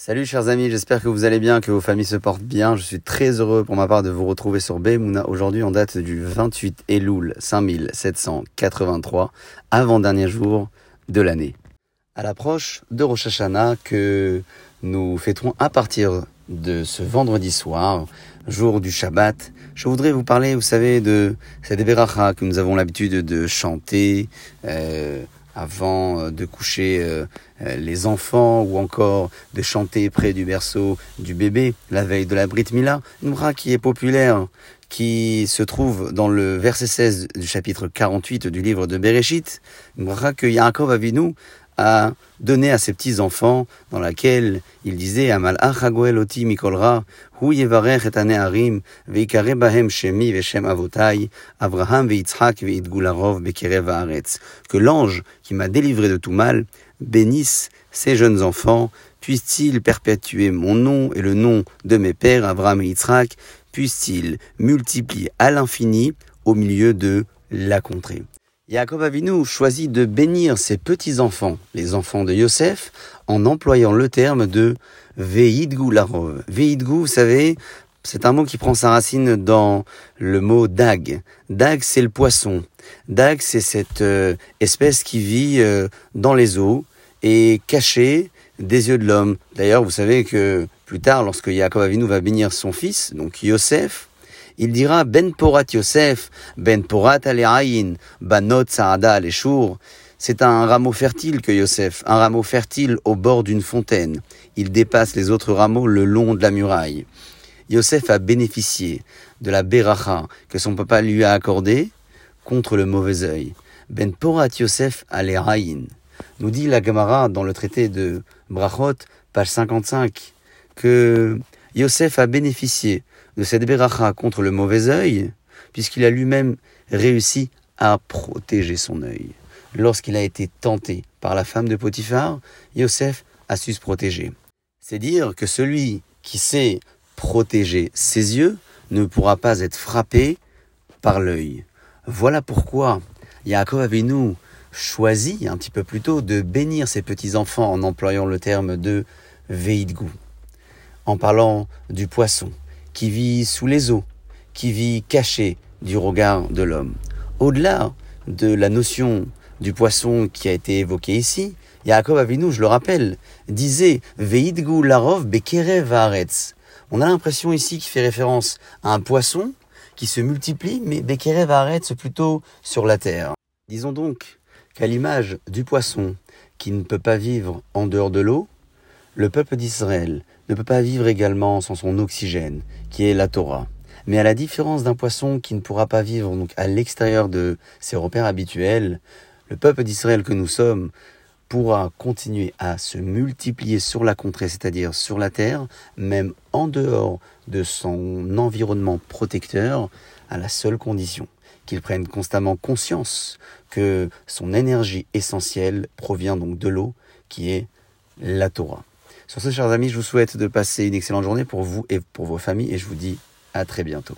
Salut chers amis, j'espère que vous allez bien, que vos familles se portent bien. Je suis très heureux pour ma part de vous retrouver sur Bemouna aujourd'hui en date du 28 Elul 5783, avant-dernier jour de l'année. À l'approche de Rosh Hashanah que nous fêterons à partir de ce vendredi soir, jour du Shabbat, je voudrais vous parler, vous savez, de cette Beracha que nous avons l'habitude de chanter, euh, avant euh, de coucher euh, euh, les enfants ou encore de chanter près du berceau du bébé la veille de la Brit Mila, une bras qui est populaire, qui se trouve dans le verset 16 du chapitre 48 du livre de Bereshit, une bras que Yaakov Avinu a donné à ses petits-enfants, dans laquelle il disait Amal oti mikolra, hu yevarech et veikare bahem avotai, Abraham veitzhak veitgularov bekerev haaretz. Que l'ange qui m'a délivré de tout mal bénisse ces jeunes enfants, puisse-t-il perpétuer mon nom et le nom de mes pères Abraham et Yitzhak, puisse-t-il multiplier à l'infini au milieu de la contrée. Yaakov Avinu choisit de bénir ses petits-enfants, les enfants de Yosef, en employant le terme de Veidgou larov. Veidgou, vous savez, c'est un mot qui prend sa racine dans le mot dag. Dag, c'est le poisson. Dag, c'est cette euh, espèce qui vit euh, dans les eaux et cachée des yeux de l'homme. D'ailleurs, vous savez que plus tard, lorsque Yaakov Avinu va bénir son fils, donc Yosef, il dira Ben Porat Yosef, Ben Porat Aleaïn, Banot Saada Aleshour. C'est un rameau fertile que Yosef, un rameau fertile au bord d'une fontaine. Il dépasse les autres rameaux le long de la muraille. Yosef a bénéficié de la beracha que son papa lui a accordée contre le mauvais œil. Ben Porat Yosef Aleaïn. Nous dit la Gemara dans le traité de Brachot, page 55, que Yosef a bénéficié de cette beracha contre le mauvais œil, puisqu'il a lui-même réussi à protéger son œil. Lorsqu'il a été tenté par la femme de Potiphar, Yosef a su se protéger. C'est dire que celui qui sait protéger ses yeux ne pourra pas être frappé par l'œil. Voilà pourquoi Yaakov Avinu choisit un petit peu plus tôt de bénir ses petits-enfants en employant le terme de veidgou, en parlant du poisson, qui vit sous les eaux, qui vit caché du regard de l'homme. Au-delà de la notion du poisson qui a été évoquée ici, Yaakov Avinu, je le rappelle, disait Veidgu larov bekerev haaretz. On a l'impression ici qu'il fait référence à un poisson qui se multiplie, mais bekerev haaretz plutôt sur la terre. Disons donc qu'à l'image du poisson qui ne peut pas vivre en dehors de l'eau, le peuple d'Israël ne peut pas vivre également sans son oxygène, qui est la Torah. Mais à la différence d'un poisson qui ne pourra pas vivre à l'extérieur de ses repères habituels, le peuple d'Israël que nous sommes pourra continuer à se multiplier sur la contrée, c'est-à-dire sur la terre, même en dehors de son environnement protecteur, à la seule condition qu'il prenne constamment conscience que son énergie essentielle provient donc de l'eau, qui est la Torah. Sur ce, chers amis, je vous souhaite de passer une excellente journée pour vous et pour vos familles et je vous dis à très bientôt.